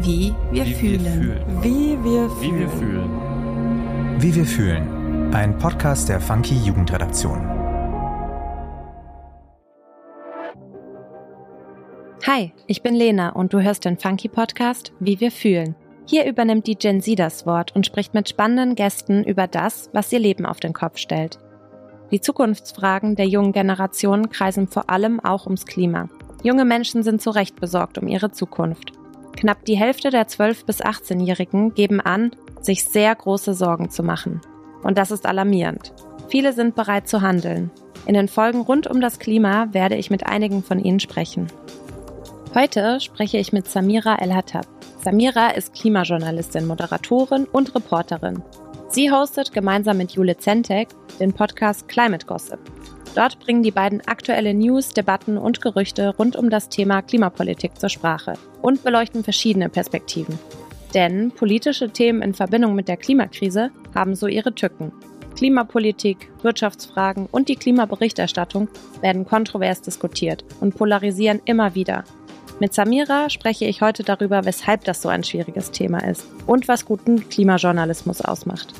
Wie wir Wie wir fühlen. fühlen. Wie wir Wie wir fühlen. fühlen. Wie wir fühlen. Ein Podcast der Funky Jugendredaktion. Hi, ich bin Lena und du hörst den Funky Podcast Wie wir fühlen. Hier übernimmt die Gen Z das Wort und spricht mit spannenden Gästen über das, was ihr Leben auf den Kopf stellt. Die Zukunftsfragen der jungen Generation kreisen vor allem auch ums Klima. Junge Menschen sind zu Recht besorgt um ihre Zukunft. Knapp die Hälfte der 12- bis 18-Jährigen geben an, sich sehr große Sorgen zu machen. Und das ist alarmierend. Viele sind bereit zu handeln. In den Folgen rund um das Klima werde ich mit einigen von ihnen sprechen. Heute spreche ich mit Samira El-Hattab. Samira ist Klimajournalistin, Moderatorin und Reporterin. Sie hostet gemeinsam mit Jule Zentek den Podcast Climate Gossip. Dort bringen die beiden aktuelle News, Debatten und Gerüchte rund um das Thema Klimapolitik zur Sprache und beleuchten verschiedene Perspektiven. Denn politische Themen in Verbindung mit der Klimakrise haben so ihre Tücken. Klimapolitik, Wirtschaftsfragen und die Klimaberichterstattung werden kontrovers diskutiert und polarisieren immer wieder. Mit Samira spreche ich heute darüber, weshalb das so ein schwieriges Thema ist und was guten Klimajournalismus ausmacht.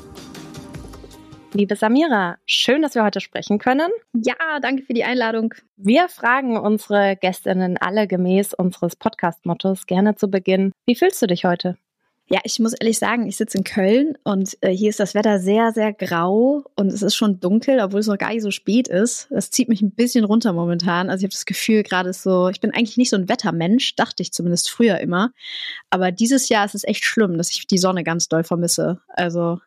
Liebe Samira, schön, dass wir heute sprechen können. Ja, danke für die Einladung. Wir fragen unsere Gästinnen alle gemäß unseres Podcast-Mottos gerne zu Beginn. Wie fühlst du dich heute? Ja, ich muss ehrlich sagen, ich sitze in Köln und äh, hier ist das Wetter sehr, sehr grau und es ist schon dunkel, obwohl es noch gar nicht so spät ist. Das zieht mich ein bisschen runter momentan. Also ich habe das Gefühl, gerade so, ich bin eigentlich nicht so ein Wettermensch, dachte ich zumindest früher immer. Aber dieses Jahr ist es echt schlimm, dass ich die Sonne ganz doll vermisse. Also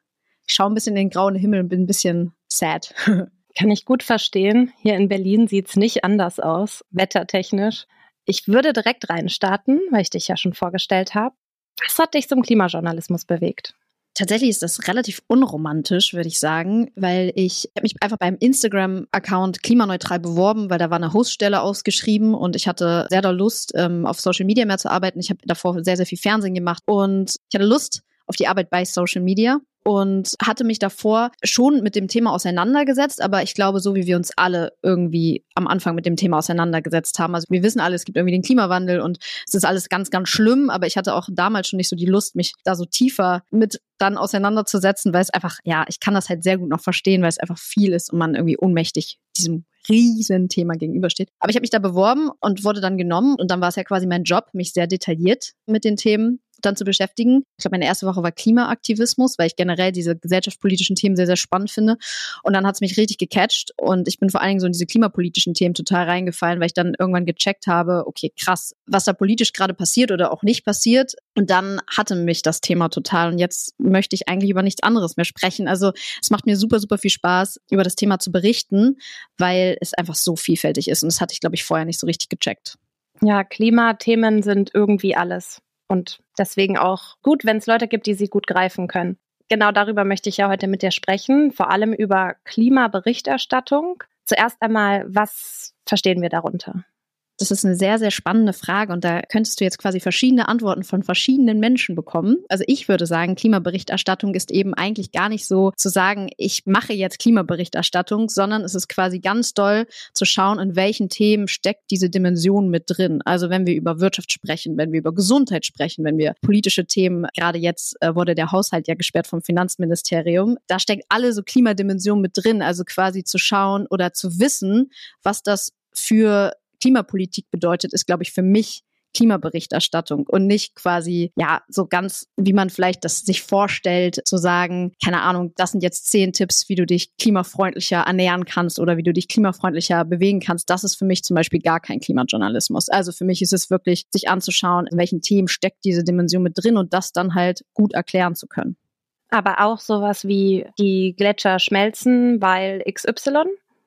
ich schaue ein bisschen in den grauen Himmel und bin ein bisschen sad. Kann ich gut verstehen. Hier in Berlin sieht's nicht anders aus, wettertechnisch. Ich würde direkt reinstarten, weil ich dich ja schon vorgestellt habe. Was hat dich zum Klimajournalismus bewegt? Tatsächlich ist das relativ unromantisch, würde ich sagen, weil ich habe mich einfach beim Instagram-Account klimaneutral beworben, weil da war eine Hoststelle ausgeschrieben und ich hatte sehr doll Lust, ähm, auf Social Media mehr zu arbeiten. Ich habe davor sehr, sehr viel Fernsehen gemacht und ich hatte Lust auf die Arbeit bei Social Media und hatte mich davor schon mit dem Thema auseinandergesetzt, aber ich glaube, so wie wir uns alle irgendwie am Anfang mit dem Thema auseinandergesetzt haben. Also wir wissen alle, es gibt irgendwie den Klimawandel und es ist alles ganz, ganz schlimm, aber ich hatte auch damals schon nicht so die Lust, mich da so tiefer mit dann auseinanderzusetzen, weil es einfach, ja, ich kann das halt sehr gut noch verstehen, weil es einfach viel ist und man irgendwie ohnmächtig diesem riesen Thema gegenübersteht. Aber ich habe mich da beworben und wurde dann genommen und dann war es ja quasi mein Job, mich sehr detailliert mit den Themen dann zu beschäftigen. Ich glaube, meine erste Woche war Klimaaktivismus, weil ich generell diese gesellschaftspolitischen Themen sehr, sehr spannend finde. Und dann hat es mich richtig gecatcht und ich bin vor allen Dingen so in diese klimapolitischen Themen total reingefallen, weil ich dann irgendwann gecheckt habe, okay, krass, was da politisch gerade passiert oder auch nicht passiert. Und dann hatte mich das Thema total. Und jetzt möchte ich eigentlich über nichts anderes mehr sprechen. Also es macht mir super, super viel Spaß, über das Thema zu berichten, weil es einfach so vielfältig ist. Und das hatte ich, glaube ich, vorher nicht so richtig gecheckt. Ja, Klimathemen sind irgendwie alles. Und deswegen auch gut, wenn es Leute gibt, die sie gut greifen können. Genau darüber möchte ich ja heute mit dir sprechen, vor allem über Klimaberichterstattung. Zuerst einmal, was verstehen wir darunter? Das ist eine sehr, sehr spannende Frage und da könntest du jetzt quasi verschiedene Antworten von verschiedenen Menschen bekommen. Also ich würde sagen, Klimaberichterstattung ist eben eigentlich gar nicht so zu sagen, ich mache jetzt Klimaberichterstattung, sondern es ist quasi ganz doll zu schauen, in welchen Themen steckt diese Dimension mit drin. Also wenn wir über Wirtschaft sprechen, wenn wir über Gesundheit sprechen, wenn wir politische Themen, gerade jetzt äh, wurde der Haushalt ja gesperrt vom Finanzministerium, da steckt alle so Klimadimension mit drin. Also quasi zu schauen oder zu wissen, was das für Klimapolitik bedeutet, ist, glaube ich, für mich Klimaberichterstattung und nicht quasi, ja, so ganz, wie man vielleicht das sich vorstellt, zu sagen, keine Ahnung, das sind jetzt zehn Tipps, wie du dich klimafreundlicher ernähren kannst oder wie du dich klimafreundlicher bewegen kannst. Das ist für mich zum Beispiel gar kein Klimajournalismus. Also für mich ist es wirklich, sich anzuschauen, in welchen Themen steckt diese Dimension mit drin und das dann halt gut erklären zu können. Aber auch sowas wie die Gletscher schmelzen, weil XY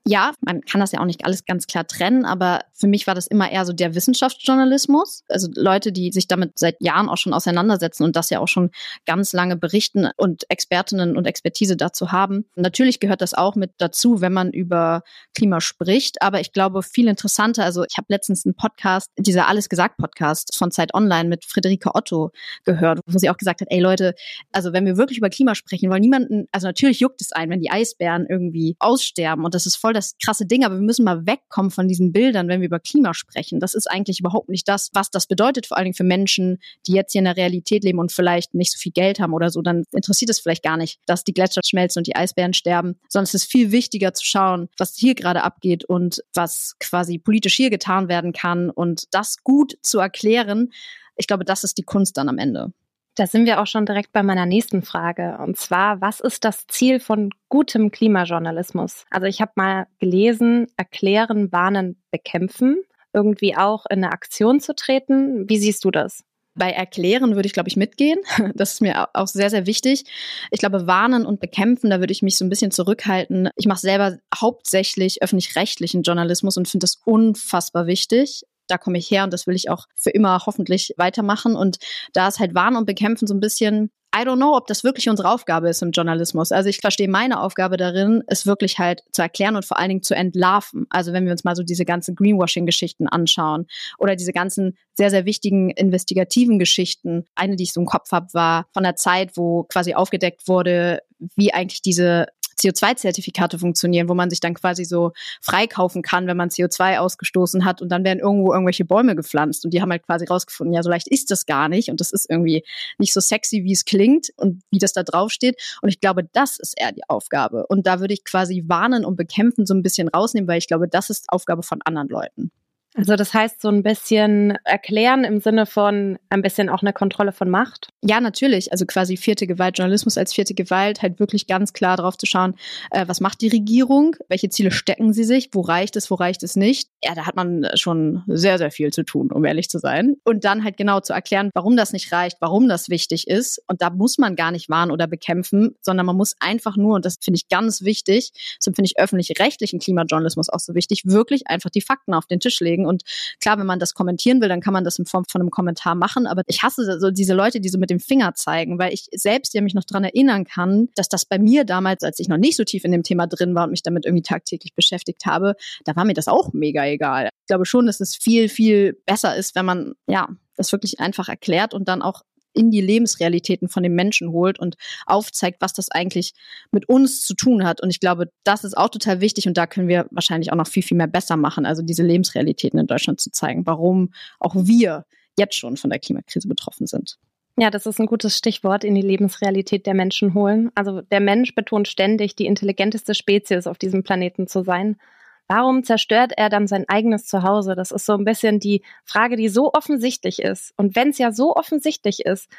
ja, man kann das ja auch nicht alles ganz klar trennen, aber für mich war das immer eher so der Wissenschaftsjournalismus. Also Leute, die sich damit seit Jahren auch schon auseinandersetzen und das ja auch schon ganz lange berichten und Expertinnen und Expertise dazu haben. Natürlich gehört das auch mit dazu, wenn man über Klima spricht, aber ich glaube viel interessanter, also ich habe letztens einen Podcast, dieser Alles gesagt Podcast von Zeit Online mit Friederike Otto gehört, wo sie auch gesagt hat, ey Leute, also wenn wir wirklich über Klima sprechen, weil niemanden, also natürlich juckt es ein, wenn die Eisbären irgendwie aussterben und das ist voll das krasse Ding, aber wir müssen mal wegkommen von diesen Bildern, wenn wir über Klima sprechen. Das ist eigentlich überhaupt nicht das, was das bedeutet, vor allen Dingen für Menschen, die jetzt hier in der Realität leben und vielleicht nicht so viel Geld haben oder so. Dann interessiert es vielleicht gar nicht, dass die Gletscher schmelzen und die Eisbären sterben, sondern es ist viel wichtiger zu schauen, was hier gerade abgeht und was quasi politisch hier getan werden kann und das gut zu erklären. Ich glaube, das ist die Kunst dann am Ende. Da sind wir auch schon direkt bei meiner nächsten Frage. Und zwar, was ist das Ziel von gutem Klimajournalismus? Also ich habe mal gelesen, erklären, warnen, bekämpfen, irgendwie auch in eine Aktion zu treten. Wie siehst du das? Bei Erklären würde ich, glaube ich, mitgehen. Das ist mir auch sehr, sehr wichtig. Ich glaube, warnen und bekämpfen, da würde ich mich so ein bisschen zurückhalten. Ich mache selber hauptsächlich öffentlich-rechtlichen Journalismus und finde das unfassbar wichtig da komme ich her und das will ich auch für immer hoffentlich weitermachen. Und da ist halt Warnen und Bekämpfen so ein bisschen, I don't know, ob das wirklich unsere Aufgabe ist im Journalismus. Also ich verstehe meine Aufgabe darin, es wirklich halt zu erklären und vor allen Dingen zu entlarven. Also wenn wir uns mal so diese ganzen Greenwashing-Geschichten anschauen oder diese ganzen sehr, sehr wichtigen investigativen Geschichten. Eine, die ich so im Kopf habe, war von der Zeit, wo quasi aufgedeckt wurde, wie eigentlich diese CO2-Zertifikate funktionieren, wo man sich dann quasi so freikaufen kann, wenn man CO2 ausgestoßen hat und dann werden irgendwo irgendwelche Bäume gepflanzt und die haben halt quasi rausgefunden, ja, so leicht ist das gar nicht und das ist irgendwie nicht so sexy, wie es klingt und wie das da drauf steht und ich glaube, das ist eher die Aufgabe und da würde ich quasi warnen und bekämpfen so ein bisschen rausnehmen, weil ich glaube, das ist Aufgabe von anderen Leuten. Also das heißt so ein bisschen erklären im Sinne von ein bisschen auch eine Kontrolle von Macht? Ja, natürlich. Also quasi vierte Gewalt, Journalismus als vierte Gewalt, halt wirklich ganz klar drauf zu schauen, äh, was macht die Regierung, welche Ziele stecken sie sich, wo reicht es, wo reicht es nicht. Ja, da hat man schon sehr, sehr viel zu tun, um ehrlich zu sein. Und dann halt genau zu erklären, warum das nicht reicht, warum das wichtig ist. Und da muss man gar nicht warnen oder bekämpfen, sondern man muss einfach nur, und das finde ich ganz wichtig, so finde ich öffentlich-rechtlichen Klimajournalismus auch so wichtig, wirklich einfach die Fakten auf den Tisch legen und klar, wenn man das kommentieren will, dann kann man das in Form von einem Kommentar machen. Aber ich hasse so diese Leute, die so mit dem Finger zeigen, weil ich selbst ja mich noch dran erinnern kann, dass das bei mir damals, als ich noch nicht so tief in dem Thema drin war und mich damit irgendwie tagtäglich beschäftigt habe, da war mir das auch mega egal. Ich glaube schon, dass es viel, viel besser ist, wenn man, ja, das wirklich einfach erklärt und dann auch in die Lebensrealitäten von den Menschen holt und aufzeigt, was das eigentlich mit uns zu tun hat. Und ich glaube, das ist auch total wichtig und da können wir wahrscheinlich auch noch viel, viel mehr besser machen, also diese Lebensrealitäten in Deutschland zu zeigen, warum auch wir jetzt schon von der Klimakrise betroffen sind. Ja, das ist ein gutes Stichwort, in die Lebensrealität der Menschen holen. Also der Mensch betont ständig, die intelligenteste Spezies auf diesem Planeten zu sein. Warum zerstört er dann sein eigenes Zuhause? Das ist so ein bisschen die Frage, die so offensichtlich ist. Und wenn es ja so offensichtlich ist,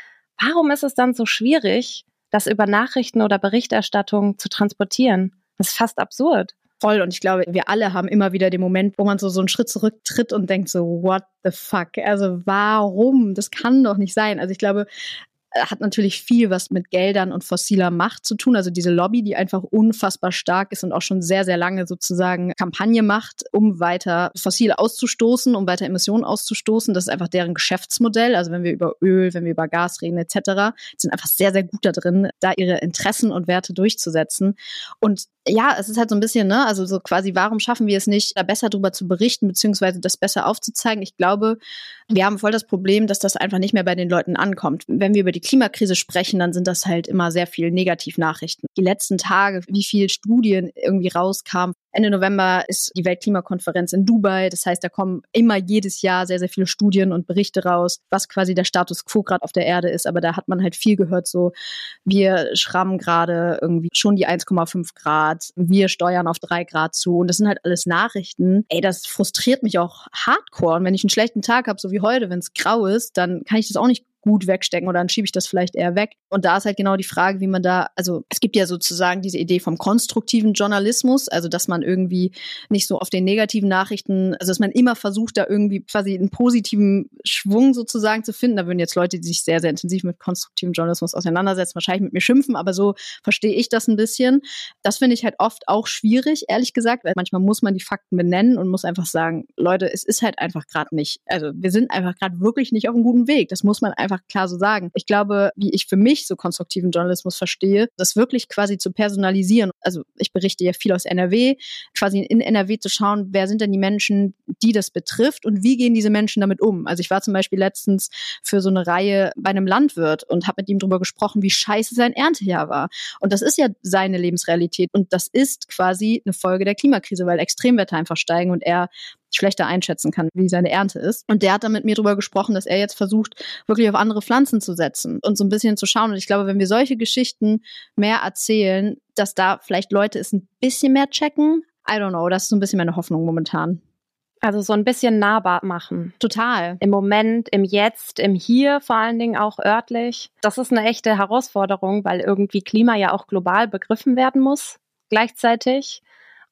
warum ist es dann so schwierig, das über Nachrichten oder Berichterstattung zu transportieren? Das ist fast absurd. Voll. Und ich glaube, wir alle haben immer wieder den Moment, wo man so, so einen Schritt zurücktritt und denkt so, what the fuck? Also warum? Das kann doch nicht sein. Also ich glaube, hat natürlich viel was mit Geldern und fossiler Macht zu tun. Also diese Lobby, die einfach unfassbar stark ist und auch schon sehr, sehr lange sozusagen Kampagne macht, um weiter fossil auszustoßen, um weiter Emissionen auszustoßen. Das ist einfach deren Geschäftsmodell. Also wenn wir über Öl, wenn wir über Gas reden etc., sind einfach sehr, sehr gut da drin, da ihre Interessen und Werte durchzusetzen. Und ja, es ist halt so ein bisschen, ne, also so quasi, warum schaffen wir es nicht, da besser drüber zu berichten, beziehungsweise das besser aufzuzeigen? Ich glaube, wir haben voll das Problem, dass das einfach nicht mehr bei den Leuten ankommt. Wenn wir über die Klimakrise sprechen, dann sind das halt immer sehr viel Negativnachrichten. Die letzten Tage, wie viel Studien irgendwie rauskamen. Ende November ist die Weltklimakonferenz in Dubai. Das heißt, da kommen immer jedes Jahr sehr, sehr viele Studien und Berichte raus, was quasi der Status quo gerade auf der Erde ist. Aber da hat man halt viel gehört, so wir schrammen gerade irgendwie schon die 1,5 Grad, wir steuern auf 3 Grad zu. Und das sind halt alles Nachrichten. Ey, das frustriert mich auch hardcore. Und wenn ich einen schlechten Tag habe, so wie heute, wenn es grau ist, dann kann ich das auch nicht gut wegstecken oder dann schiebe ich das vielleicht eher weg. Und da ist halt genau die Frage, wie man da, also es gibt ja sozusagen diese Idee vom konstruktiven Journalismus, also dass man irgendwie nicht so auf den negativen Nachrichten, also dass man immer versucht, da irgendwie quasi einen positiven Schwung sozusagen zu finden. Da würden jetzt Leute, die sich sehr, sehr intensiv mit konstruktivem Journalismus auseinandersetzen, wahrscheinlich mit mir schimpfen, aber so verstehe ich das ein bisschen. Das finde ich halt oft auch schwierig, ehrlich gesagt, weil manchmal muss man die Fakten benennen und muss einfach sagen, Leute, es ist halt einfach gerade nicht, also wir sind einfach gerade wirklich nicht auf einem guten Weg. Das muss man einfach einfach klar so sagen. Ich glaube, wie ich für mich so konstruktiven Journalismus verstehe, das wirklich quasi zu personalisieren. Also ich berichte ja viel aus NRW, quasi in NRW zu schauen, wer sind denn die Menschen, die das betrifft und wie gehen diese Menschen damit um. Also ich war zum Beispiel letztens für so eine Reihe bei einem Landwirt und habe mit ihm darüber gesprochen, wie scheiße sein Erntejahr war. Und das ist ja seine Lebensrealität und das ist quasi eine Folge der Klimakrise, weil Extremwetter einfach steigen und er schlechter einschätzen kann, wie seine Ernte ist. Und der hat dann mit mir darüber gesprochen, dass er jetzt versucht, wirklich auf andere Pflanzen zu setzen und so ein bisschen zu schauen. Und ich glaube, wenn wir solche Geschichten mehr erzählen, dass da vielleicht Leute es ein bisschen mehr checken. I don't know, das ist so ein bisschen meine Hoffnung momentan. Also so ein bisschen nahbar machen. Total. Im Moment, im Jetzt, im Hier vor allen Dingen auch örtlich. Das ist eine echte Herausforderung, weil irgendwie Klima ja auch global begriffen werden muss gleichzeitig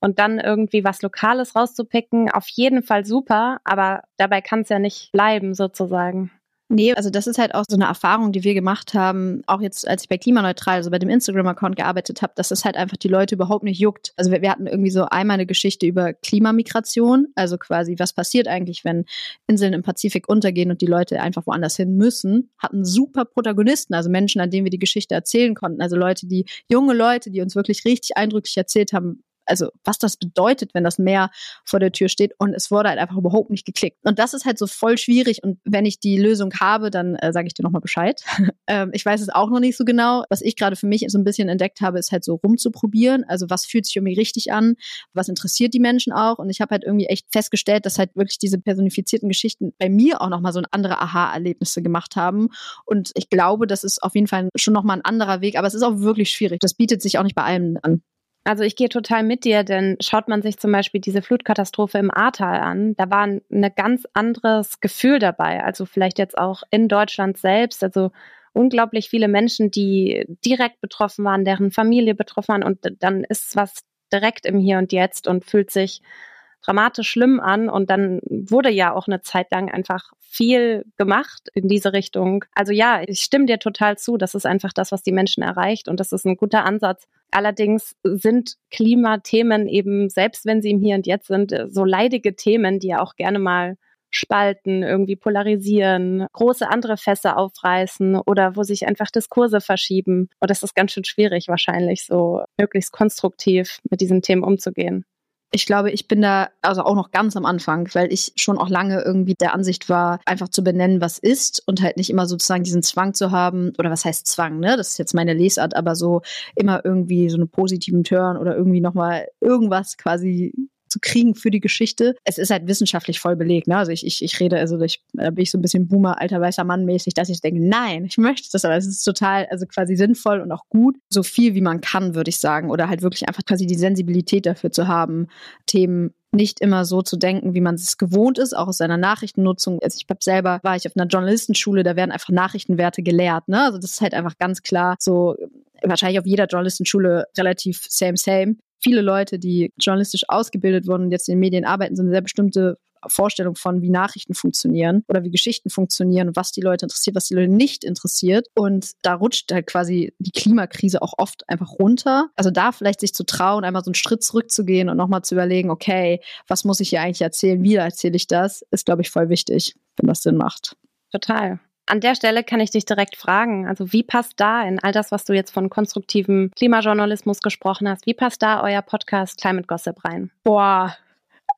und dann irgendwie was Lokales rauszupicken, auf jeden Fall super, aber dabei kann es ja nicht bleiben sozusagen. Nee, also das ist halt auch so eine Erfahrung, die wir gemacht haben, auch jetzt, als ich bei Klimaneutral, also bei dem Instagram-Account gearbeitet habe, dass es halt einfach die Leute überhaupt nicht juckt. Also wir, wir, hatten irgendwie so einmal eine Geschichte über Klimamigration, also quasi, was passiert eigentlich, wenn Inseln im Pazifik untergehen und die Leute einfach woanders hin müssen, hatten super Protagonisten, also Menschen, an denen wir die Geschichte erzählen konnten, also Leute, die, junge Leute, die uns wirklich richtig eindrücklich erzählt haben, also was das bedeutet, wenn das Meer vor der Tür steht und es wurde halt einfach überhaupt nicht geklickt. Und das ist halt so voll schwierig und wenn ich die Lösung habe, dann äh, sage ich dir nochmal Bescheid. ähm, ich weiß es auch noch nicht so genau. Was ich gerade für mich so ein bisschen entdeckt habe, ist halt so rumzuprobieren. Also was fühlt sich irgendwie richtig an? Was interessiert die Menschen auch? Und ich habe halt irgendwie echt festgestellt, dass halt wirklich diese personifizierten Geschichten bei mir auch nochmal so ein andere Aha-Erlebnisse gemacht haben. Und ich glaube, das ist auf jeden Fall schon nochmal ein anderer Weg, aber es ist auch wirklich schwierig. Das bietet sich auch nicht bei allen an. Also ich gehe total mit dir, denn schaut man sich zum Beispiel diese Flutkatastrophe im Ahrtal an, da war ein ganz anderes Gefühl dabei. Also vielleicht jetzt auch in Deutschland selbst, also unglaublich viele Menschen, die direkt betroffen waren, deren Familie betroffen waren und dann ist was direkt im Hier und Jetzt und fühlt sich dramatisch schlimm an. Und dann wurde ja auch eine Zeit lang einfach viel gemacht in diese Richtung. Also ja, ich stimme dir total zu. Das ist einfach das, was die Menschen erreicht. Und das ist ein guter Ansatz. Allerdings sind Klimathemen eben, selbst wenn sie im Hier und Jetzt sind, so leidige Themen, die ja auch gerne mal spalten, irgendwie polarisieren, große andere Fässer aufreißen oder wo sich einfach Diskurse verschieben. Und das ist ganz schön schwierig wahrscheinlich, so möglichst konstruktiv mit diesen Themen umzugehen ich glaube, ich bin da also auch noch ganz am Anfang, weil ich schon auch lange irgendwie der Ansicht war, einfach zu benennen, was ist und halt nicht immer sozusagen diesen Zwang zu haben, oder was heißt Zwang, ne? Das ist jetzt meine Lesart, aber so immer irgendwie so einen positiven Turn oder irgendwie nochmal irgendwas quasi zu kriegen für die Geschichte. Es ist halt wissenschaftlich voll belegt. Ne? Also ich, ich, ich rede, also ich, da bin ich so ein bisschen Boomer, alter weißer Mann mäßig, dass ich denke, nein, ich möchte das, aber es ist total, also quasi sinnvoll und auch gut, so viel wie man kann, würde ich sagen. Oder halt wirklich einfach quasi die Sensibilität dafür zu haben, Themen nicht immer so zu denken, wie man es gewohnt ist, auch aus seiner Nachrichtennutzung. Also ich habe selber, war ich auf einer Journalistenschule, da werden einfach Nachrichtenwerte gelehrt. Ne? Also das ist halt einfach ganz klar so, wahrscheinlich auf jeder Journalistenschule relativ same, same viele Leute, die journalistisch ausgebildet wurden und jetzt in den Medien arbeiten, so eine sehr bestimmte Vorstellung von, wie Nachrichten funktionieren oder wie Geschichten funktionieren und was die Leute interessiert, was die Leute nicht interessiert. Und da rutscht halt quasi die Klimakrise auch oft einfach runter. Also da vielleicht sich zu trauen, einmal so einen Schritt zurückzugehen und nochmal zu überlegen, okay, was muss ich hier eigentlich erzählen, wie erzähle ich das, ist, glaube ich, voll wichtig, wenn das Sinn macht. Total. An der Stelle kann ich dich direkt fragen, also wie passt da in all das, was du jetzt von konstruktivem Klimajournalismus gesprochen hast, wie passt da euer Podcast Climate Gossip rein? Boah,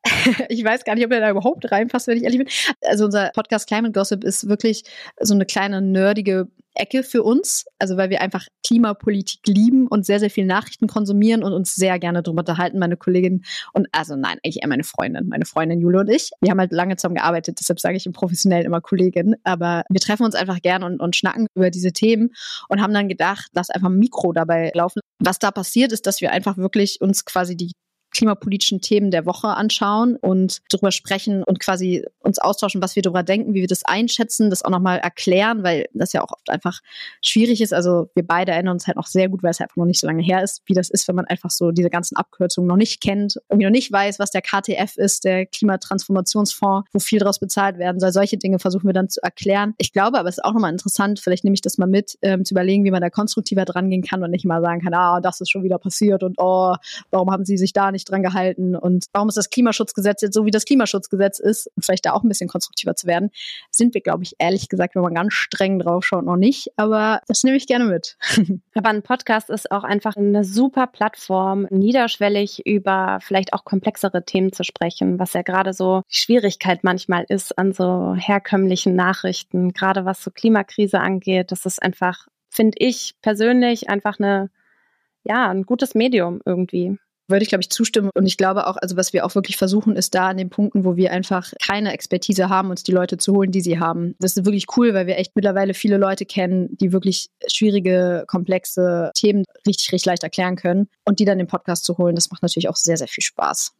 ich weiß gar nicht, ob er da überhaupt reinpasst, wenn ich ehrlich bin. Also unser Podcast Climate Gossip ist wirklich so eine kleine nerdige Ecke für uns, also weil wir einfach Klimapolitik lieben und sehr, sehr viel Nachrichten konsumieren und uns sehr gerne darüber unterhalten, meine Kollegin und also nein, eigentlich eher meine Freundin, meine Freundin Jule und ich. Wir haben halt lange zusammen gearbeitet, deshalb sage ich im Professionellen immer Kollegin, aber wir treffen uns einfach gerne und, und schnacken über diese Themen und haben dann gedacht, lass einfach ein Mikro dabei laufen. Was da passiert ist, dass wir einfach wirklich uns quasi die klimapolitischen Themen der Woche anschauen und darüber sprechen und quasi uns austauschen, was wir darüber denken, wie wir das einschätzen, das auch nochmal erklären, weil das ja auch oft einfach schwierig ist. Also wir beide erinnern uns halt noch sehr gut, weil es einfach noch nicht so lange her ist, wie das ist, wenn man einfach so diese ganzen Abkürzungen noch nicht kennt, irgendwie noch nicht weiß, was der KTF ist, der Klimatransformationsfonds, wo viel draus bezahlt werden soll. Solche Dinge versuchen wir dann zu erklären. Ich glaube aber, es ist auch nochmal interessant, vielleicht nehme ich das mal mit, ähm, zu überlegen, wie man da konstruktiver dran gehen kann und nicht mal sagen kann, ah, das ist schon wieder passiert und oh, warum haben sie sich da nicht nicht dran gehalten und warum ist das Klimaschutzgesetz jetzt so, wie das Klimaschutzgesetz ist, um vielleicht da auch ein bisschen konstruktiver zu werden, sind wir, glaube ich, ehrlich gesagt, wenn man ganz streng drauf schaut, noch nicht. Aber das nehme ich gerne mit. Aber ein Podcast ist auch einfach eine super Plattform, niederschwellig über vielleicht auch komplexere Themen zu sprechen, was ja gerade so die Schwierigkeit manchmal ist an so herkömmlichen Nachrichten, gerade was so Klimakrise angeht. Das ist einfach, finde ich persönlich, einfach eine, ja, ein gutes Medium irgendwie würde ich, glaube ich, zustimmen. Und ich glaube auch, also was wir auch wirklich versuchen, ist da an den Punkten, wo wir einfach keine Expertise haben, uns die Leute zu holen, die sie haben. Das ist wirklich cool, weil wir echt mittlerweile viele Leute kennen, die wirklich schwierige, komplexe Themen richtig, richtig leicht erklären können. Und die dann den Podcast zu holen, das macht natürlich auch sehr, sehr viel Spaß.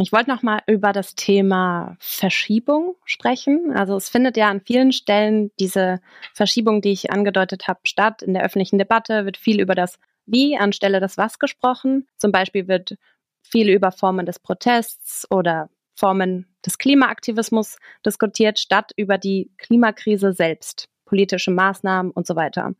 Ich wollte noch mal über das Thema Verschiebung sprechen. Also es findet ja an vielen Stellen diese Verschiebung, die ich angedeutet habe, statt. In der öffentlichen Debatte wird viel über das wie anstelle des was gesprochen. Zum Beispiel wird viel über Formen des Protests oder Formen des Klimaaktivismus diskutiert, statt über die Klimakrise selbst, politische Maßnahmen und so weiter.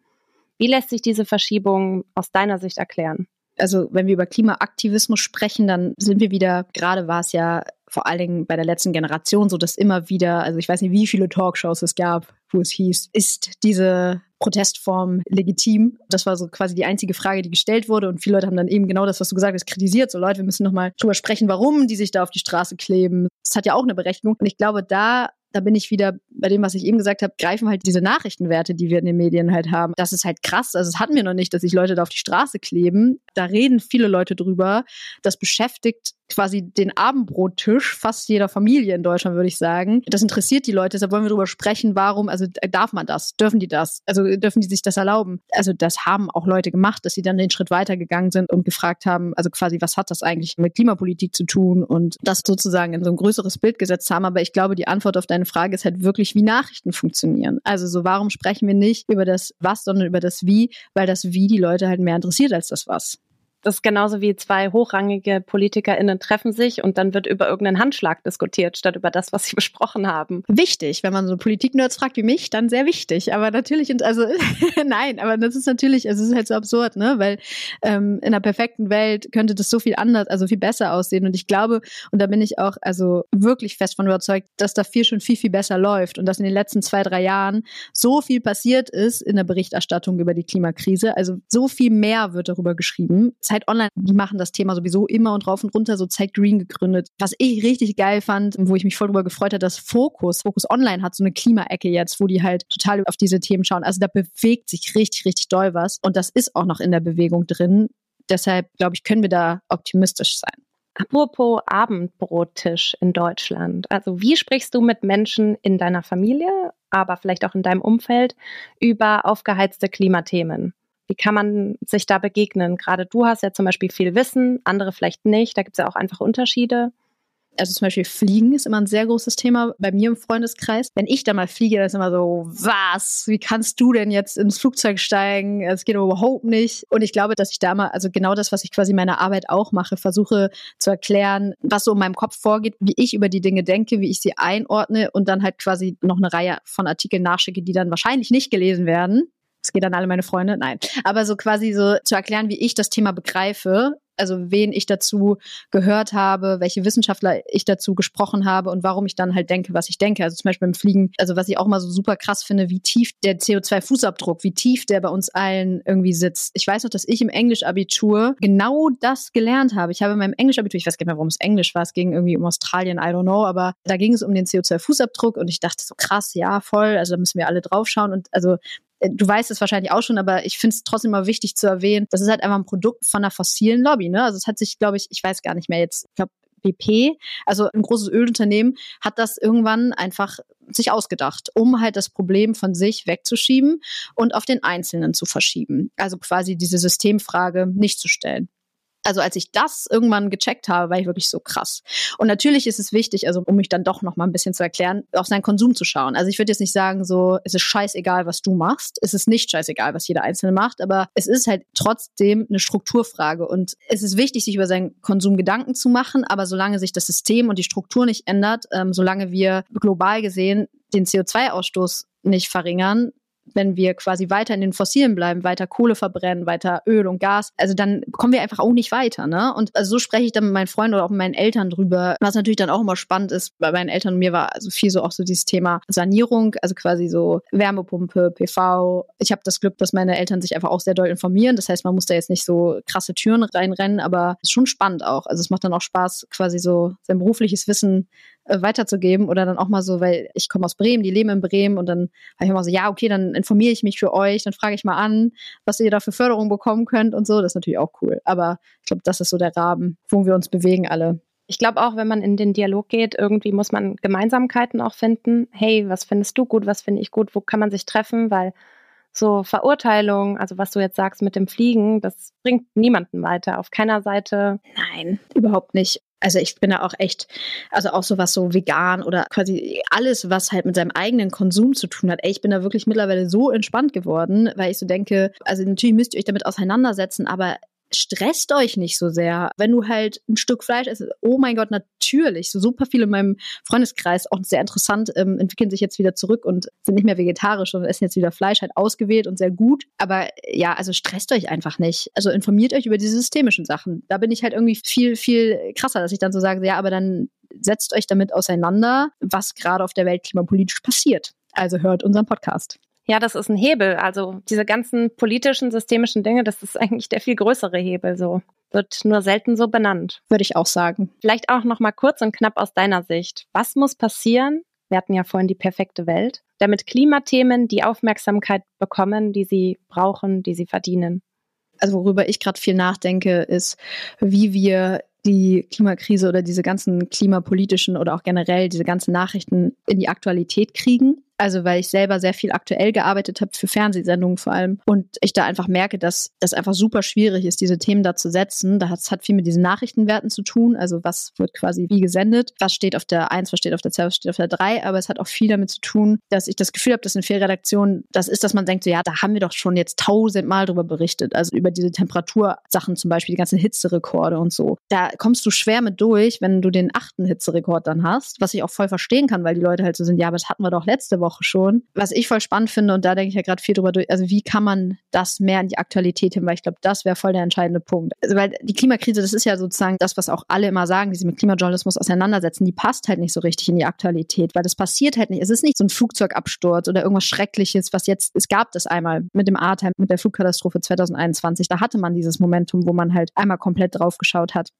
Wie lässt sich diese Verschiebung aus deiner Sicht erklären? Also wenn wir über Klimaaktivismus sprechen, dann sind wir wieder, gerade war es ja vor allen Dingen bei der letzten Generation so, dass immer wieder, also ich weiß nicht, wie viele Talkshows es gab, wo es hieß, ist diese Protestform legitim? Das war so quasi die einzige Frage, die gestellt wurde. Und viele Leute haben dann eben genau das, was du gesagt hast, kritisiert. So Leute, wir müssen nochmal drüber sprechen, warum die sich da auf die Straße kleben. Das hat ja auch eine Berechtigung. Und ich glaube, da da bin ich wieder bei dem, was ich eben gesagt habe, greifen halt diese Nachrichtenwerte, die wir in den Medien halt haben. Das ist halt krass. Also es hatten wir noch nicht, dass sich Leute da auf die Straße kleben. Da reden viele Leute drüber. Das beschäftigt quasi den Abendbrottisch fast jeder Familie in Deutschland, würde ich sagen. Das interessiert die Leute, deshalb wollen wir darüber sprechen, warum, also darf man das? Dürfen die das? Also dürfen die sich das erlauben? Also das haben auch Leute gemacht, dass sie dann den Schritt weitergegangen sind und gefragt haben, also quasi, was hat das eigentlich mit Klimapolitik zu tun und das sozusagen in so ein größeres Bild gesetzt haben. Aber ich glaube, die Antwort auf deine Frage ist halt wirklich, wie Nachrichten funktionieren. Also so, warum sprechen wir nicht über das Was, sondern über das Wie, weil das Wie die Leute halt mehr interessiert als das Was. Das ist genauso wie zwei hochrangige PolitikerInnen treffen sich und dann wird über irgendeinen Handschlag diskutiert, statt über das, was sie besprochen haben. Wichtig, wenn man so Politik-Nerds fragt wie mich, dann sehr wichtig. Aber natürlich, also nein, aber das ist natürlich, es ist halt so absurd, ne? Weil ähm, in einer perfekten Welt könnte das so viel anders, also viel besser aussehen. Und ich glaube, und da bin ich auch also wirklich fest von überzeugt, dass da viel schon viel, viel besser läuft und dass in den letzten zwei, drei Jahren so viel passiert ist in der Berichterstattung über die Klimakrise. Also so viel mehr wird darüber geschrieben Zeit Online, die machen das Thema sowieso immer und rauf und runter, so Zeit Green gegründet. Was ich richtig geil fand, wo ich mich voll drüber gefreut habe, dass Focus, Focus Online hat so eine Klimaecke jetzt, wo die halt total auf diese Themen schauen. Also da bewegt sich richtig, richtig doll was. Und das ist auch noch in der Bewegung drin. Deshalb, glaube ich, können wir da optimistisch sein. Apropos Abendbrottisch in Deutschland. Also wie sprichst du mit Menschen in deiner Familie, aber vielleicht auch in deinem Umfeld über aufgeheizte Klimathemen? Wie kann man sich da begegnen? Gerade du hast ja zum Beispiel viel Wissen, andere vielleicht nicht. Da gibt es ja auch einfach Unterschiede. Also zum Beispiel Fliegen ist immer ein sehr großes Thema bei mir im Freundeskreis. Wenn ich da mal fliege, dann ist immer so, was? Wie kannst du denn jetzt ins Flugzeug steigen? Es geht überhaupt nicht. Und ich glaube, dass ich da mal, also genau das, was ich quasi in meiner Arbeit auch mache, versuche zu erklären, was so in meinem Kopf vorgeht, wie ich über die Dinge denke, wie ich sie einordne und dann halt quasi noch eine Reihe von Artikeln nachschicke, die dann wahrscheinlich nicht gelesen werden es geht an alle meine Freunde, nein. Aber so quasi so zu erklären, wie ich das Thema begreife, also wen ich dazu gehört habe, welche Wissenschaftler ich dazu gesprochen habe und warum ich dann halt denke, was ich denke. Also zum Beispiel beim Fliegen, also was ich auch mal so super krass finde, wie tief der CO2-Fußabdruck, wie tief der bei uns allen irgendwie sitzt. Ich weiß noch, dass ich im Englischabitur genau das gelernt habe. Ich habe in meinem Englischabitur, ich weiß gar nicht mehr, warum es Englisch war, es ging irgendwie um Australien, I don't know, aber da ging es um den CO2-Fußabdruck und ich dachte so krass, ja, voll, also da müssen wir alle draufschauen und also du weißt es wahrscheinlich auch schon, aber ich finde es trotzdem mal wichtig zu erwähnen, das ist halt einfach ein Produkt von einer fossilen Lobby. Ne? Also es hat sich, glaube ich, ich weiß gar nicht mehr jetzt, ich glaube, BP, also ein großes Ölunternehmen, hat das irgendwann einfach sich ausgedacht, um halt das Problem von sich wegzuschieben und auf den Einzelnen zu verschieben. Also quasi diese Systemfrage nicht zu stellen also als ich das irgendwann gecheckt habe, war ich wirklich so krass. Und natürlich ist es wichtig, also um mich dann doch noch mal ein bisschen zu erklären, auf seinen Konsum zu schauen. Also ich würde jetzt nicht sagen, so es ist scheißegal, was du machst. Es ist nicht scheißegal, was jeder Einzelne macht, aber es ist halt trotzdem eine Strukturfrage und es ist wichtig, sich über seinen Konsum Gedanken zu machen. Aber solange sich das System und die Struktur nicht ändert, ähm, solange wir global gesehen den CO2-Ausstoß nicht verringern, wenn wir quasi weiter in den Fossilen bleiben, weiter Kohle verbrennen, weiter Öl und Gas, also dann kommen wir einfach auch nicht weiter. Ne? Und also so spreche ich dann mit meinen Freunden oder auch mit meinen Eltern drüber, was natürlich dann auch immer spannend ist. Bei meinen Eltern und mir war also viel so auch so dieses Thema Sanierung, also quasi so Wärmepumpe, PV. Ich habe das Glück, dass meine Eltern sich einfach auch sehr doll informieren. Das heißt, man muss da jetzt nicht so krasse Türen reinrennen, aber es ist schon spannend auch. Also es macht dann auch Spaß, quasi so sein berufliches Wissen weiterzugeben oder dann auch mal so, weil ich komme aus Bremen, die leben in Bremen und dann habe ich immer so, ja, okay, dann informiere ich mich für euch, dann frage ich mal an, was ihr da für Förderung bekommen könnt und so. Das ist natürlich auch cool. Aber ich glaube, das ist so der Rahmen, wo wir uns bewegen alle. Ich glaube auch, wenn man in den Dialog geht, irgendwie muss man Gemeinsamkeiten auch finden. Hey, was findest du gut, was finde ich gut, wo kann man sich treffen, weil so Verurteilung, also was du jetzt sagst mit dem Fliegen, das bringt niemanden weiter, auf keiner Seite. Nein, überhaupt nicht. Also ich bin da auch echt, also auch so was so vegan oder quasi alles, was halt mit seinem eigenen Konsum zu tun hat. Ey, ich bin da wirklich mittlerweile so entspannt geworden, weil ich so denke, also natürlich müsst ihr euch damit auseinandersetzen, aber stresst euch nicht so sehr. Wenn du halt ein Stück Fleisch isst, oh mein Gott, natürlich. So super viele in meinem Freundeskreis, auch sehr interessant, ähm, entwickeln sich jetzt wieder zurück und sind nicht mehr vegetarisch und essen jetzt wieder Fleisch, halt ausgewählt und sehr gut. Aber ja, also stresst euch einfach nicht. Also informiert euch über diese systemischen Sachen. Da bin ich halt irgendwie viel, viel krasser, dass ich dann so sage, ja, aber dann setzt euch damit auseinander, was gerade auf der Welt klimapolitisch passiert. Also hört unseren Podcast. Ja, das ist ein Hebel. Also diese ganzen politischen, systemischen Dinge, das ist eigentlich der viel größere Hebel. So wird nur selten so benannt. Würde ich auch sagen. Vielleicht auch noch mal kurz und knapp aus deiner Sicht. Was muss passieren? Wir hatten ja vorhin die perfekte Welt, damit Klimathemen die Aufmerksamkeit bekommen, die sie brauchen, die sie verdienen. Also worüber ich gerade viel nachdenke, ist, wie wir die Klimakrise oder diese ganzen klimapolitischen oder auch generell diese ganzen Nachrichten in die Aktualität kriegen. Also weil ich selber sehr viel aktuell gearbeitet habe für Fernsehsendungen vor allem. Und ich da einfach merke, dass das einfach super schwierig ist, diese Themen da zu setzen. Da hat es hat viel mit diesen Nachrichtenwerten zu tun, also was wird quasi wie gesendet, was steht auf der 1, was steht auf der 2, was steht auf der 3, aber es hat auch viel damit zu tun, dass ich das Gefühl habe, dass in vielen Redaktionen das ist, dass man denkt, so ja, da haben wir doch schon jetzt tausendmal drüber berichtet, also über diese Temperatursachen zum Beispiel, die ganzen Hitzerekorde und so. Da kommst du schwer mit durch, wenn du den achten Hitzerekord dann hast, was ich auch voll verstehen kann, weil die Leute halt so sind, ja, aber das hatten wir doch letzte Woche Woche schon. Was ich voll spannend finde, und da denke ich ja gerade viel drüber durch, also wie kann man das mehr in die Aktualität hin, weil ich glaube, das wäre voll der entscheidende Punkt. Also, weil die Klimakrise, das ist ja sozusagen das, was auch alle immer sagen, die sich mit Klimajournalismus auseinandersetzen, die passt halt nicht so richtig in die Aktualität, weil das passiert halt nicht. Es ist nicht so ein Flugzeugabsturz oder irgendwas Schreckliches, was jetzt, es gab das einmal mit dem Ahrtal, mit der Flugkatastrophe 2021, da hatte man dieses Momentum, wo man halt einmal komplett drauf geschaut hat.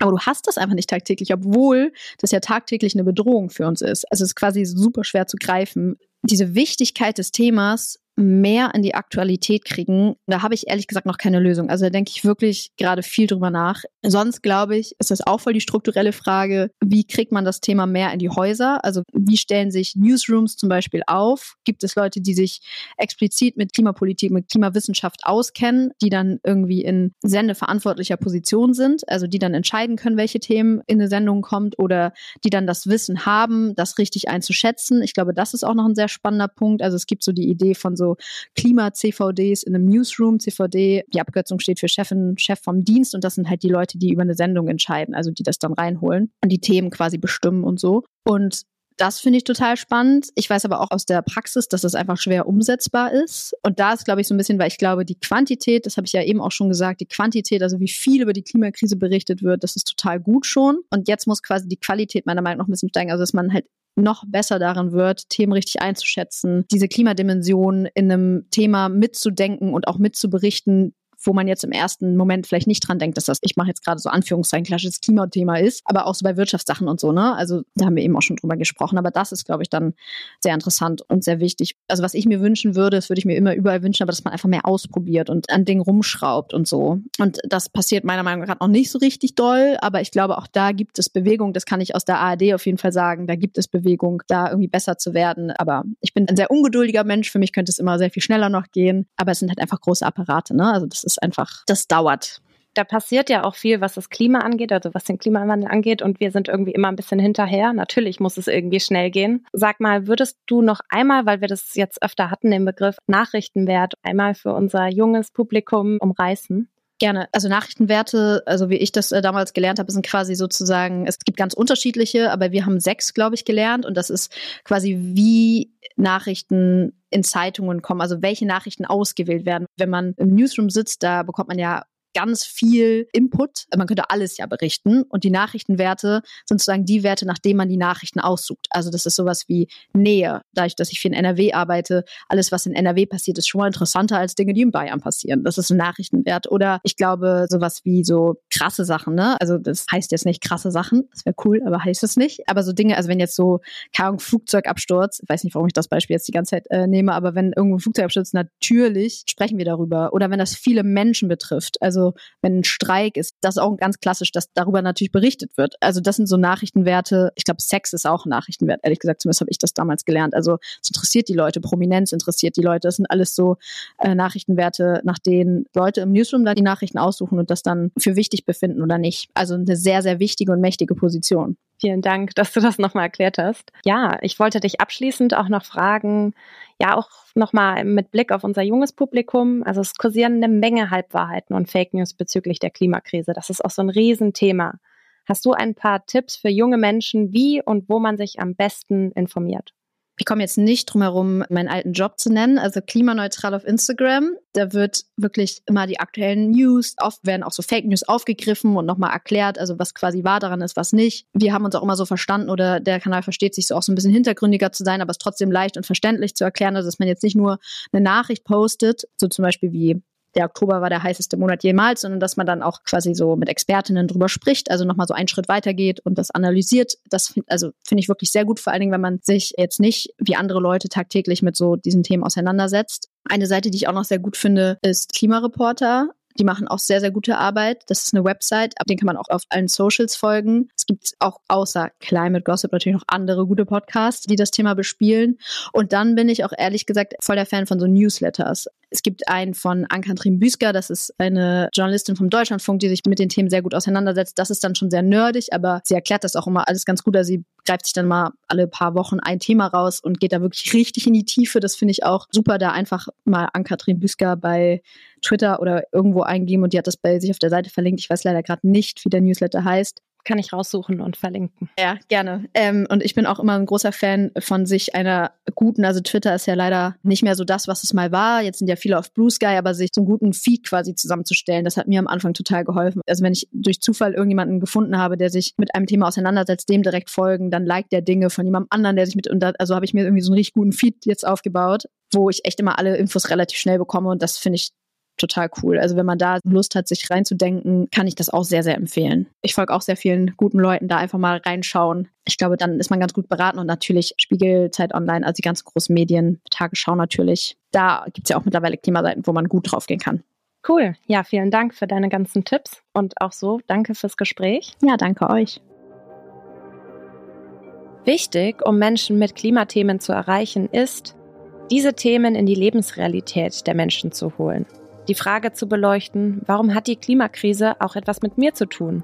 Aber du hast das einfach nicht tagtäglich, obwohl das ja tagtäglich eine Bedrohung für uns ist. Also es ist quasi super schwer zu greifen. Diese Wichtigkeit des Themas mehr in die Aktualität kriegen, da habe ich ehrlich gesagt noch keine Lösung. Also da denke ich wirklich gerade viel drüber nach. Sonst glaube ich, ist das auch voll die strukturelle Frage, wie kriegt man das Thema mehr in die Häuser? Also wie stellen sich Newsrooms zum Beispiel auf? Gibt es Leute, die sich explizit mit Klimapolitik, mit Klimawissenschaft auskennen, die dann irgendwie in sendeverantwortlicher Position sind, also die dann entscheiden können, welche Themen in eine Sendung kommt oder die dann das Wissen haben, das richtig einzuschätzen? Ich glaube, das ist auch noch ein sehr spannender Punkt. Also es gibt so die Idee von so Klima-CVDs in einem Newsroom. CVD, die Abkürzung steht für Chefin, Chef vom Dienst und das sind halt die Leute, die über eine Sendung entscheiden, also die das dann reinholen und die Themen quasi bestimmen und so. Und das finde ich total spannend. Ich weiß aber auch aus der Praxis, dass das einfach schwer umsetzbar ist. Und da ist, glaube ich, so ein bisschen, weil ich glaube, die Quantität, das habe ich ja eben auch schon gesagt, die Quantität, also wie viel über die Klimakrise berichtet wird, das ist total gut schon. Und jetzt muss quasi die Qualität meiner Meinung nach ein bisschen steigen. Also, dass man halt noch besser darin wird, Themen richtig einzuschätzen, diese Klimadimension in einem Thema mitzudenken und auch mitzuberichten, wo man jetzt im ersten Moment vielleicht nicht dran denkt, dass das, ich mache jetzt gerade so Anführungszeichen, klassisches Klimathema ist, aber auch so bei Wirtschaftssachen und so, ne? Also da haben wir eben auch schon drüber gesprochen, aber das ist, glaube ich, dann sehr interessant und sehr wichtig. Also was ich mir wünschen würde, das würde ich mir immer überall wünschen, aber dass man einfach mehr ausprobiert und an Dingen rumschraubt und so. Und das passiert meiner Meinung nach noch nicht so richtig doll, aber ich glaube, auch da gibt es Bewegung, das kann ich aus der ARD auf jeden Fall sagen, da gibt es Bewegung, da irgendwie besser zu werden. Aber ich bin ein sehr ungeduldiger Mensch, für mich könnte es immer sehr viel schneller noch gehen, aber es sind halt einfach große Apparate, ne? Also das ist ist einfach, das dauert. Da passiert ja auch viel, was das Klima angeht, also was den Klimawandel angeht. Und wir sind irgendwie immer ein bisschen hinterher. Natürlich muss es irgendwie schnell gehen. Sag mal, würdest du noch einmal, weil wir das jetzt öfter hatten, den Begriff Nachrichtenwert, einmal für unser junges Publikum umreißen? Gerne. Also Nachrichtenwerte, also wie ich das äh, damals gelernt habe, sind quasi sozusagen, es gibt ganz unterschiedliche, aber wir haben sechs, glaube ich, gelernt. Und das ist quasi, wie Nachrichten in Zeitungen kommen, also welche Nachrichten ausgewählt werden. Wenn man im Newsroom sitzt, da bekommt man ja ganz viel Input. Man könnte alles ja berichten. Und die Nachrichtenwerte sind sozusagen die Werte, nach denen man die Nachrichten aussucht. Also das ist sowas wie Nähe. Dadurch, dass ich viel in NRW arbeite, alles, was in NRW passiert, ist schon mal interessanter als Dinge, die in Bayern passieren. Das ist ein Nachrichtenwert. Oder ich glaube, sowas wie so krasse Sachen, ne? Also das heißt jetzt nicht krasse Sachen. Das wäre cool, aber heißt es nicht. Aber so Dinge, also wenn jetzt so, keine Flugzeugabsturz, ich weiß nicht, warum ich das Beispiel jetzt die ganze Zeit äh, nehme, aber wenn irgendwo ein Flugzeugabsturz, natürlich sprechen wir darüber. Oder wenn das viele Menschen betrifft. Also also wenn ein Streik ist, das ist auch ganz klassisch, dass darüber natürlich berichtet wird. Also das sind so Nachrichtenwerte. Ich glaube, Sex ist auch ein Nachrichtenwert. Ehrlich gesagt, zumindest habe ich das damals gelernt. Also es interessiert die Leute, Prominenz interessiert die Leute. Das sind alles so äh, Nachrichtenwerte, nach denen Leute im Newsroom da die Nachrichten aussuchen und das dann für wichtig befinden oder nicht. Also eine sehr, sehr wichtige und mächtige Position. Vielen Dank, dass du das nochmal erklärt hast. Ja, ich wollte dich abschließend auch noch fragen, ja, auch nochmal mit Blick auf unser junges Publikum. Also es kursieren eine Menge Halbwahrheiten und Fake News bezüglich der Klimakrise. Das ist auch so ein Riesenthema. Hast du ein paar Tipps für junge Menschen, wie und wo man sich am besten informiert? Ich komme jetzt nicht drum herum, meinen alten Job zu nennen, also klimaneutral auf Instagram. Da wird wirklich immer die aktuellen News, oft werden auch so Fake News aufgegriffen und nochmal erklärt, also was quasi wahr daran ist, was nicht. Wir haben uns auch immer so verstanden oder der Kanal versteht sich so auch so ein bisschen hintergründiger zu sein, aber es trotzdem leicht und verständlich zu erklären, also dass man jetzt nicht nur eine Nachricht postet, so zum Beispiel wie der Oktober war der heißeste Monat jemals, sondern dass man dann auch quasi so mit Expertinnen drüber spricht, also nochmal so einen Schritt weitergeht und das analysiert. Das find, also finde ich wirklich sehr gut, vor allen Dingen, wenn man sich jetzt nicht wie andere Leute tagtäglich mit so diesen Themen auseinandersetzt. Eine Seite, die ich auch noch sehr gut finde, ist Klimareporter. Die machen auch sehr, sehr gute Arbeit. Das ist eine Website, ab den kann man auch auf allen Socials folgen. Es gibt auch außer Climate Gossip natürlich noch andere gute Podcasts, die das Thema bespielen. Und dann bin ich auch ehrlich gesagt voll der Fan von so Newsletters. Es gibt einen von Ann-Kathrin Büsker, das ist eine Journalistin vom Deutschlandfunk, die sich mit den Themen sehr gut auseinandersetzt. Das ist dann schon sehr nerdig, aber sie erklärt das auch immer alles ganz gut. Also sie greift sich dann mal alle paar Wochen ein Thema raus und geht da wirklich richtig in die Tiefe. Das finde ich auch super, da einfach mal Ann-Kathrin Büsker bei Twitter oder irgendwo eingeben und die hat das bei sich auf der Seite verlinkt. Ich weiß leider gerade nicht, wie der Newsletter heißt kann ich raussuchen und verlinken. Ja, gerne. Ähm, und ich bin auch immer ein großer Fan von sich einer guten, also Twitter ist ja leider nicht mehr so das, was es mal war. Jetzt sind ja viele auf Blue Sky, aber sich so einen guten Feed quasi zusammenzustellen, das hat mir am Anfang total geholfen. Also wenn ich durch Zufall irgendjemanden gefunden habe, der sich mit einem Thema auseinandersetzt, dem direkt folgen, dann liked der Dinge von jemandem anderen, der sich mit, und da, also habe ich mir irgendwie so einen richtig guten Feed jetzt aufgebaut, wo ich echt immer alle Infos relativ schnell bekomme und das finde ich total cool. Also wenn man da Lust hat, sich reinzudenken, kann ich das auch sehr, sehr empfehlen. Ich folge auch sehr vielen guten Leuten, da einfach mal reinschauen. Ich glaube, dann ist man ganz gut beraten und natürlich Spiegel, Zeit Online, also die ganzen großen Medien, Tagesschau natürlich. Da gibt es ja auch mittlerweile Klimaseiten, wo man gut draufgehen kann. Cool. Ja, vielen Dank für deine ganzen Tipps und auch so danke fürs Gespräch. Ja, danke euch. Wichtig, um Menschen mit Klimathemen zu erreichen, ist, diese Themen in die Lebensrealität der Menschen zu holen die Frage zu beleuchten, warum hat die Klimakrise auch etwas mit mir zu tun?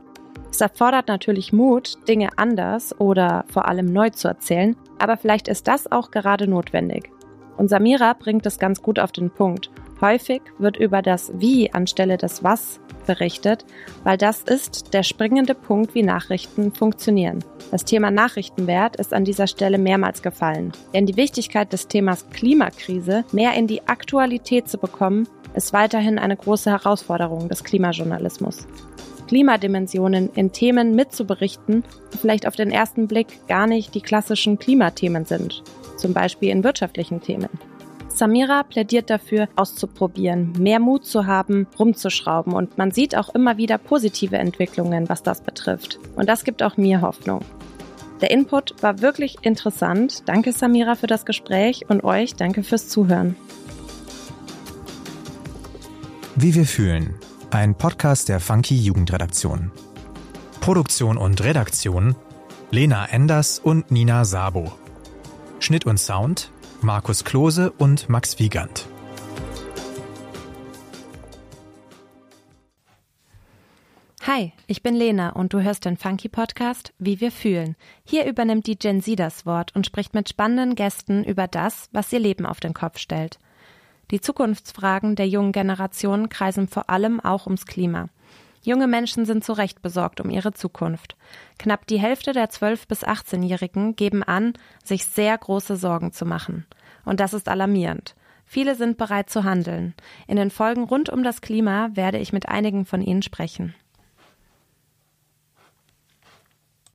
Es erfordert natürlich Mut, Dinge anders oder vor allem neu zu erzählen, aber vielleicht ist das auch gerade notwendig. Und Samira bringt es ganz gut auf den Punkt. Häufig wird über das Wie anstelle des Was berichtet, weil das ist der springende Punkt, wie Nachrichten funktionieren. Das Thema Nachrichtenwert ist an dieser Stelle mehrmals gefallen. Denn die Wichtigkeit des Themas Klimakrise mehr in die Aktualität zu bekommen, ist weiterhin eine große Herausforderung des Klimajournalismus. Klimadimensionen in Themen mitzuberichten, die vielleicht auf den ersten Blick gar nicht die klassischen Klimathemen sind, zum Beispiel in wirtschaftlichen Themen. Samira plädiert dafür, auszuprobieren, mehr Mut zu haben, rumzuschrauben und man sieht auch immer wieder positive Entwicklungen, was das betrifft. Und das gibt auch mir Hoffnung. Der Input war wirklich interessant. Danke Samira für das Gespräch und euch danke fürs Zuhören. Wie wir fühlen. Ein Podcast der Funky Jugendredaktion. Produktion und Redaktion Lena Enders und Nina Sabo. Schnitt und Sound Markus Klose und Max Wiegand. Hi, ich bin Lena und du hörst den Funky Podcast Wie wir fühlen. Hier übernimmt die Gen Z das Wort und spricht mit spannenden Gästen über das, was ihr Leben auf den Kopf stellt. Die Zukunftsfragen der jungen Generation kreisen vor allem auch ums Klima. Junge Menschen sind zu Recht besorgt um ihre Zukunft. Knapp die Hälfte der 12- bis 18-Jährigen geben an, sich sehr große Sorgen zu machen. Und das ist alarmierend. Viele sind bereit zu handeln. In den Folgen rund um das Klima werde ich mit einigen von ihnen sprechen.